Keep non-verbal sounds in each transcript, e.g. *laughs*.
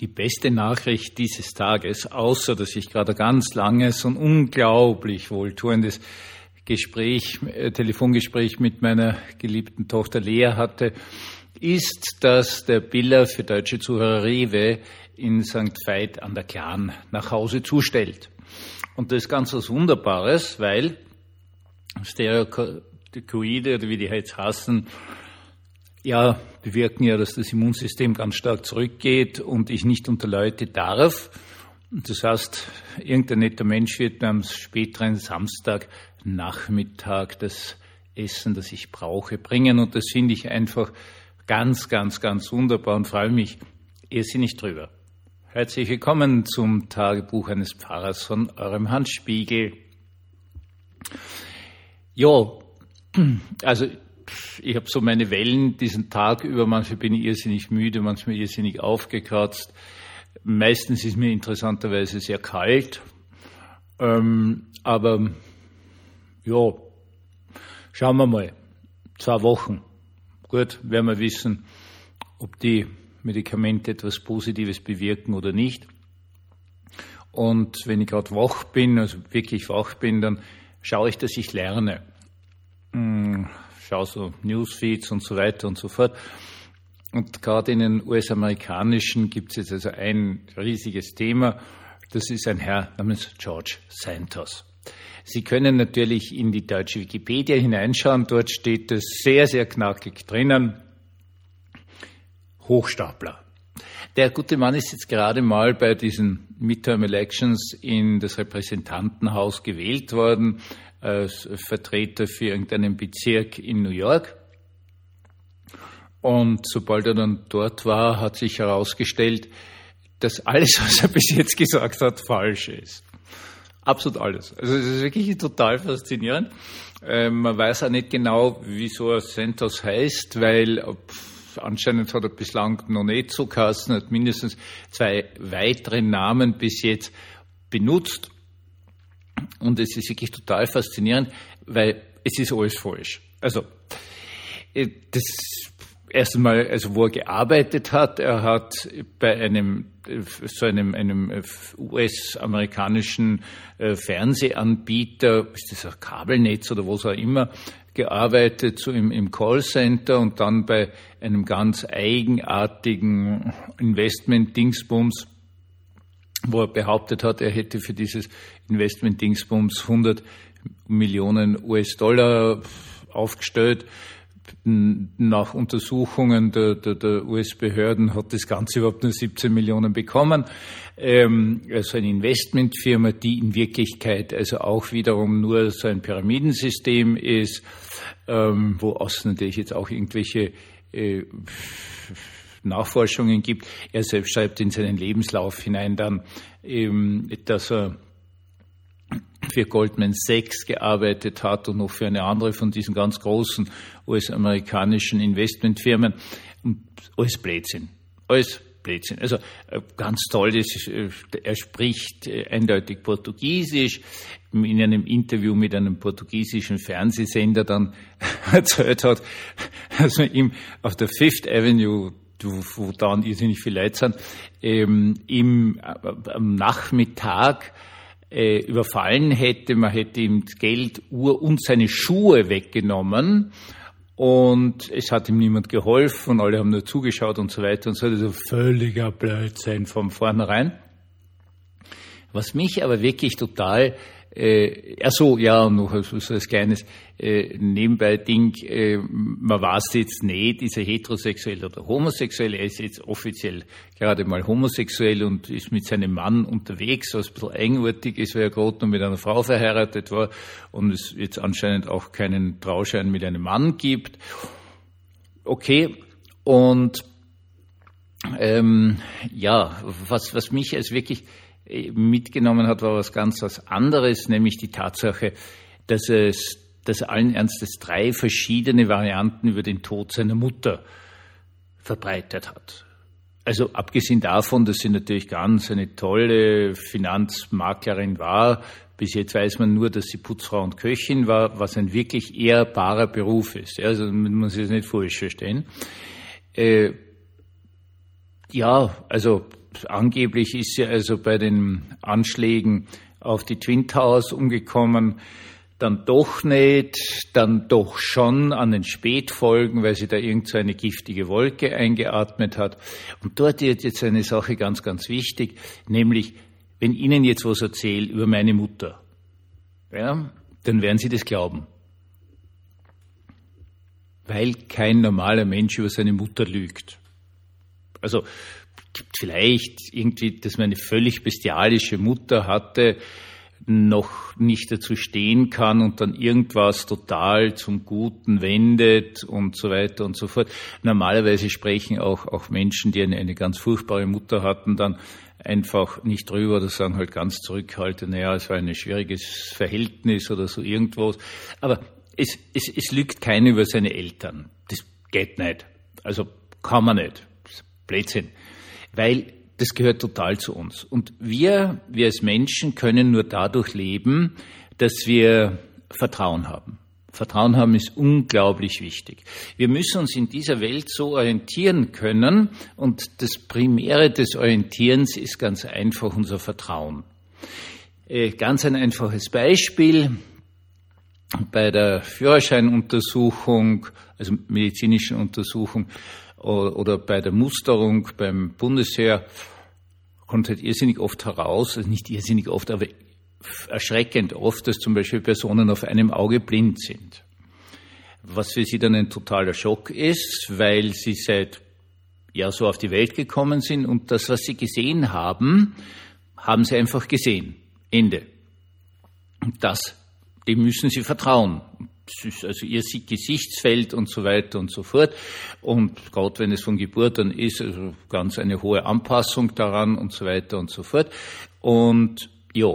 die beste Nachricht dieses Tages, außer dass ich gerade ganz langes und unglaublich wohltuendes Gespräch, äh, Telefongespräch mit meiner geliebten Tochter Lea hatte, ist, dass der Biller für deutsche Zuhörer Rewe in St. Veit an der Klan nach Hause zustellt. Und das ist ganz was Wunderbares, weil Stereokoide, oder wie die jetzt heißen, ja, bewirken ja, dass das Immunsystem ganz stark zurückgeht und ich nicht unter Leute darf. Das heißt, irgendein netter Mensch wird mir am späteren Samstagnachmittag das Essen, das ich brauche, bringen. Und das finde ich einfach ganz, ganz, ganz wunderbar und freue mich irrsinnig drüber. Herzlich willkommen zum Tagebuch eines Pfarrers von eurem Hans Spiegel. Jo, *clears throat* also ich habe so meine Wellen diesen Tag über. Manchmal bin ich irrsinnig müde, manchmal irrsinnig aufgekratzt. Meistens ist mir interessanterweise sehr kalt. Ähm, aber ja, schauen wir mal. Zwei Wochen. Gut, werden wir wissen, ob die Medikamente etwas Positives bewirken oder nicht. Und wenn ich gerade wach bin, also wirklich wach bin, dann schaue ich, dass ich lerne. Hm, schaue so Newsfeeds und so weiter und so fort. Und gerade in den US-amerikanischen gibt es jetzt also ein riesiges Thema. Das ist ein Herr namens George Santos. Sie können natürlich in die deutsche Wikipedia hineinschauen. Dort steht es sehr, sehr knackig drinnen. Hochstapler. Der gute Mann ist jetzt gerade mal bei diesen Midterm Elections in das Repräsentantenhaus gewählt worden als Vertreter für irgendeinen Bezirk in New York. Und sobald er dann dort war, hat sich herausgestellt, dass alles, *laughs* was er bis jetzt gesagt hat, falsch ist. Absolut alles. Also es ist wirklich total faszinierend. Ähm, man weiß auch nicht genau, wieso er Santos heißt, weil pff, anscheinend hat er bislang noch nicht so geheißen, hat mindestens zwei weitere Namen bis jetzt benutzt. Und es ist wirklich total faszinierend, weil es ist alles falsch. Also, äh, das erste Mal, also wo er gearbeitet hat, er hat bei einem so einem, einem US-amerikanischen äh, Fernsehanbieter, ist das ein Kabelnetz oder was auch immer, gearbeitet, so im, im Callcenter und dann bei einem ganz eigenartigen Investment-Dingsbums wo er behauptet hat, er hätte für dieses Investment-Dingsbums 100 Millionen US-Dollar aufgestellt. Nach Untersuchungen der, der, der US-Behörden hat das Ganze überhaupt nur 17 Millionen bekommen. Ähm, also eine Investmentfirma, die in Wirklichkeit also auch wiederum nur so ein Pyramidensystem ist, ähm, wo außen natürlich jetzt auch irgendwelche äh, Nachforschungen gibt. Er selbst schreibt in seinen Lebenslauf hinein dann, dass er für Goldman Sachs gearbeitet hat und noch für eine andere von diesen ganz großen US-amerikanischen Investmentfirmen. Alles Blödsinn. Alles Blödsinn. Also äh, ganz toll, ist, äh, er spricht äh, eindeutig Portugiesisch. In einem Interview mit einem portugiesischen Fernsehsender dann *laughs* erzählt hat, dass man ihm auf der Fifth Avenue wo dann irrsinnig viele Leute sind, ähm, im, äh, am Nachmittag äh, überfallen hätte. Man hätte ihm Geld, Uhr und seine Schuhe weggenommen. Und es hat ihm niemand geholfen und alle haben nur zugeschaut und so weiter und so. Also völliger Blödsinn von vornherein. Was mich aber wirklich total äh, ach so, ja, noch so, so ein kleines äh, Nebenbei-Ding. Äh, man weiß jetzt nicht, ist er heterosexuell oder homosexuell. Er ist jetzt offiziell gerade mal homosexuell und ist mit seinem Mann unterwegs, was ein bisschen eigenartig ist, weil er gerade noch mit einer Frau verheiratet war und es jetzt anscheinend auch keinen Trauschein mit einem Mann gibt. Okay, und ähm, ja, was, was mich als wirklich mitgenommen hat, war was ganz was anderes, nämlich die Tatsache, dass es, dass er allen Ernstes drei verschiedene Varianten über den Tod seiner Mutter verbreitet hat. Also abgesehen davon, dass sie natürlich ganz eine tolle Finanzmaklerin war, bis jetzt weiß man nur, dass sie Putzfrau und Köchin war, was ein wirklich ehrbarer Beruf ist. Also man muss das nicht falsch verstehen. Äh, ja, also angeblich ist sie also bei den Anschlägen auf die Twin Towers umgekommen, dann doch nicht, dann doch schon an den Spätfolgen, weil sie da irgend so eine giftige Wolke eingeatmet hat. Und dort wird jetzt eine Sache ganz, ganz wichtig, nämlich, wenn Ihnen jetzt was erzählt über meine Mutter, ja, dann werden Sie das glauben. Weil kein normaler Mensch über seine Mutter lügt. Also, gibt vielleicht irgendwie, dass man eine völlig bestialische Mutter hatte, noch nicht dazu stehen kann und dann irgendwas total zum Guten wendet und so weiter und so fort. Normalerweise sprechen auch, auch Menschen, die eine, eine ganz furchtbare Mutter hatten, dann einfach nicht drüber oder sagen halt ganz zurückhaltend, naja, es war ein schwieriges Verhältnis oder so irgendwas. Aber es, es, es lügt keiner über seine Eltern. Das geht nicht. Also kann man nicht. Blödsinn. Weil das gehört total zu uns. Und wir, wir als Menschen können nur dadurch leben, dass wir Vertrauen haben. Vertrauen haben ist unglaublich wichtig. Wir müssen uns in dieser Welt so orientieren können und das Primäre des Orientierens ist ganz einfach unser Vertrauen. Äh, ganz ein einfaches Beispiel. Bei der Führerscheinuntersuchung, also medizinischen Untersuchung oder bei der Musterung beim Bundesheer kommt halt irrsinnig oft heraus, also nicht irrsinnig oft, aber erschreckend oft, dass zum Beispiel Personen auf einem Auge blind sind. Was für sie dann ein totaler Schock ist, weil sie seit ja so auf die Welt gekommen sind und das, was sie gesehen haben, haben sie einfach gesehen. Ende. Und das, dem müssen sie vertrauen also ihr Gesichtsfeld und so weiter und so fort. Und gerade wenn es von Geburt an ist, also ganz eine hohe Anpassung daran und so weiter und so fort. Und ja,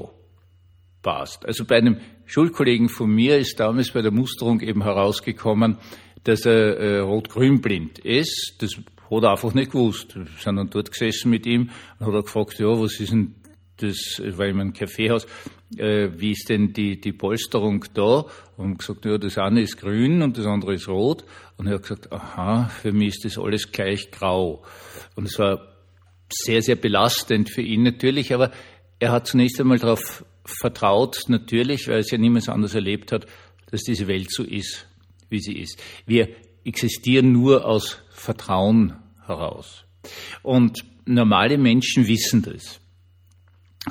passt. Also bei einem Schulkollegen von mir ist damals bei der Musterung eben herausgekommen, dass er äh, rot-grün blind ist. Das hat er einfach nicht gewusst. Wir sind dann dort gesessen mit ihm und hat er gefragt, ja, was ist denn das war immer ein Kaffeehaus, äh, wie ist denn die, die Polsterung da? Und gesagt, ja, das eine ist grün und das andere ist rot. Und er hat gesagt, aha, für mich ist das alles gleich grau. Und es war sehr, sehr belastend für ihn natürlich, aber er hat zunächst einmal darauf vertraut, natürlich, weil es ja niemand anders erlebt hat, dass diese Welt so ist, wie sie ist. Wir existieren nur aus Vertrauen heraus. Und normale Menschen wissen das.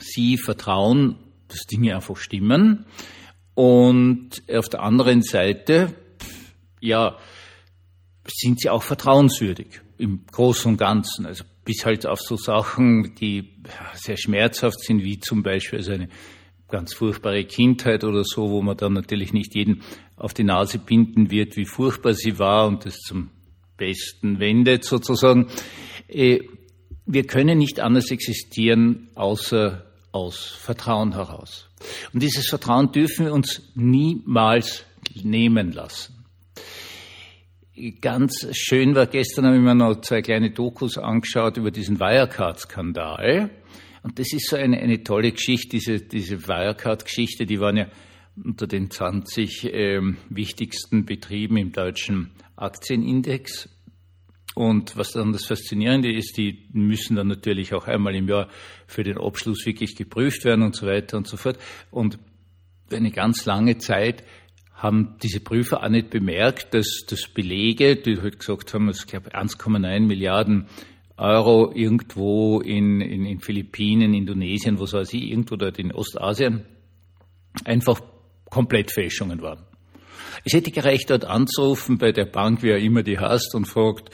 Sie vertrauen, dass Dinge einfach stimmen. Und auf der anderen Seite, ja, sind sie auch vertrauenswürdig im Großen und Ganzen. Also bis halt auf so Sachen, die sehr schmerzhaft sind, wie zum Beispiel also eine ganz furchtbare Kindheit oder so, wo man dann natürlich nicht jeden auf die Nase binden wird, wie furchtbar sie war und das zum Besten wendet sozusagen. Wir können nicht anders existieren, außer aus Vertrauen heraus. Und dieses Vertrauen dürfen wir uns niemals nehmen lassen. Ganz schön war gestern, habe ich mir noch zwei kleine Dokus angeschaut über diesen Wirecard-Skandal. Und das ist so eine, eine tolle Geschichte, diese, diese Wirecard-Geschichte, die waren ja unter den 20 ähm, wichtigsten Betrieben im deutschen Aktienindex. Und was dann das Faszinierende ist, die müssen dann natürlich auch einmal im Jahr für den Abschluss wirklich geprüft werden und so weiter und so fort. Und eine ganz lange Zeit haben diese Prüfer auch nicht bemerkt, dass das Belege, die halt gesagt haben, ich glaube 1,9 Milliarden Euro irgendwo in, in, in Philippinen, Indonesien, was weiß ich, irgendwo dort in Ostasien, einfach komplett Fälschungen waren. Es hätte gereicht, dort anzurufen bei der Bank, wie er immer die hast, und fragt,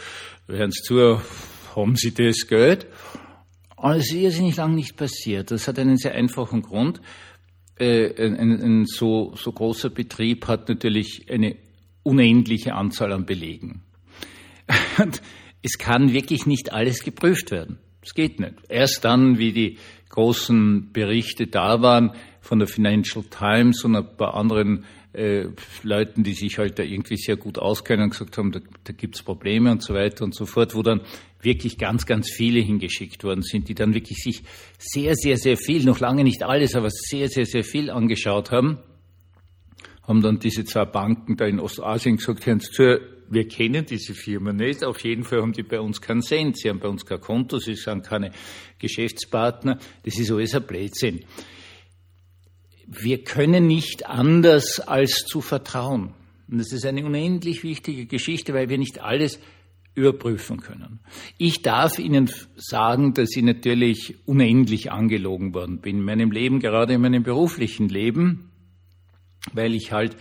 hören Sie zu, haben Sie das Geld? Und es ist irrsinnig lang nicht passiert. Das hat einen sehr einfachen Grund. Äh, ein, ein so, so großer Betrieb hat natürlich eine unendliche Anzahl an Belegen. *laughs* Und es kann wirklich nicht alles geprüft werden. Es geht nicht. Erst dann, wie die großen Berichte da waren von der Financial Times und ein paar anderen äh, Leuten, die sich halt da irgendwie sehr gut auskennen und gesagt haben, da, da gibt's Probleme und so weiter und so fort, wo dann wirklich ganz, ganz viele hingeschickt worden sind, die dann wirklich sich sehr, sehr, sehr viel, noch lange nicht alles, aber sehr, sehr, sehr viel angeschaut haben, haben dann diese zwei Banken da in Ostasien gesagt, Sie zu, wir kennen diese Firma nicht. Auf jeden Fall haben die bei uns keinen Cent. Sie haben bei uns kein Konto, sie sind keine Geschäftspartner. Das ist alles ein Blödsinn. Wir können nicht anders als zu vertrauen. Und das ist eine unendlich wichtige Geschichte, weil wir nicht alles überprüfen können. Ich darf Ihnen sagen, dass ich natürlich unendlich angelogen worden bin in meinem Leben, gerade in meinem beruflichen Leben, weil ich halt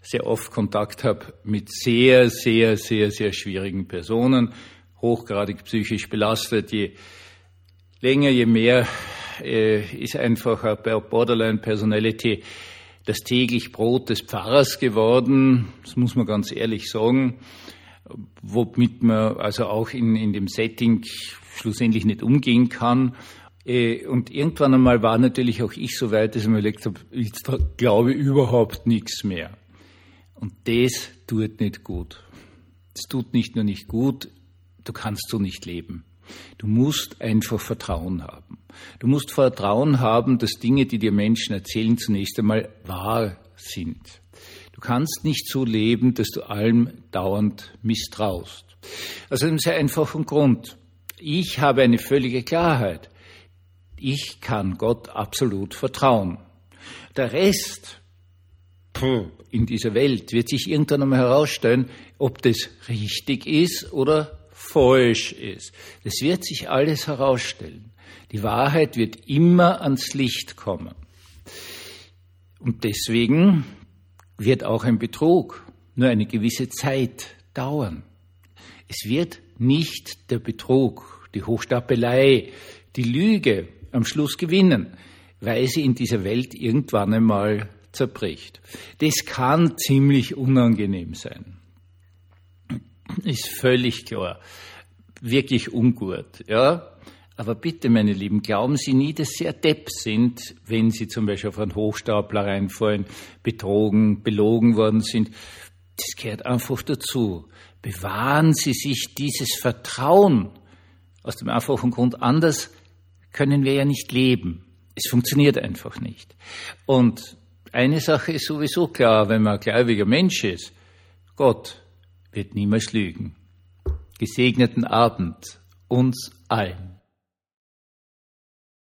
sehr oft Kontakt habe mit sehr, sehr, sehr, sehr schwierigen Personen, hochgradig psychisch belastet. Je länger, je mehr ist einfach eine Borderline Personality das täglich Brot des Pfarrers geworden. Das muss man ganz ehrlich sagen womit man also auch in, in dem Setting schlussendlich nicht umgehen kann. Äh, und irgendwann einmal war natürlich auch ich so weit, dass ich mir überlegt habe, ich glaube überhaupt nichts mehr. Und das tut nicht gut. Das tut nicht nur nicht gut, du kannst so nicht leben. Du musst einfach Vertrauen haben. Du musst Vertrauen haben, dass Dinge, die dir Menschen erzählen, zunächst einmal wahr sind. Du kannst nicht so leben, dass du allem dauernd misstraust. Also einem sehr einfachen Grund. Ich habe eine völlige Klarheit. Ich kann Gott absolut vertrauen. Der Rest in dieser Welt wird sich irgendwann einmal herausstellen, ob das richtig ist oder falsch ist. Das wird sich alles herausstellen. Die Wahrheit wird immer ans Licht kommen. Und deswegen wird auch ein Betrug nur eine gewisse Zeit dauern. Es wird nicht der Betrug, die Hochstapelei, die Lüge am Schluss gewinnen, weil sie in dieser Welt irgendwann einmal zerbricht. Das kann ziemlich unangenehm sein. Ist völlig klar. Wirklich ungut, ja. Aber bitte, meine Lieben, glauben Sie nie, dass Sie adept sind, wenn Sie zum Beispiel auf einen Hochstapler reinfallen, betrogen, belogen worden sind. Das gehört einfach dazu. Bewahren Sie sich dieses Vertrauen aus dem einfachen Grund, anders können wir ja nicht leben. Es funktioniert einfach nicht. Und eine Sache ist sowieso klar, wenn man ein gläubiger Mensch ist, Gott wird niemals lügen. Gesegneten Abend uns allen.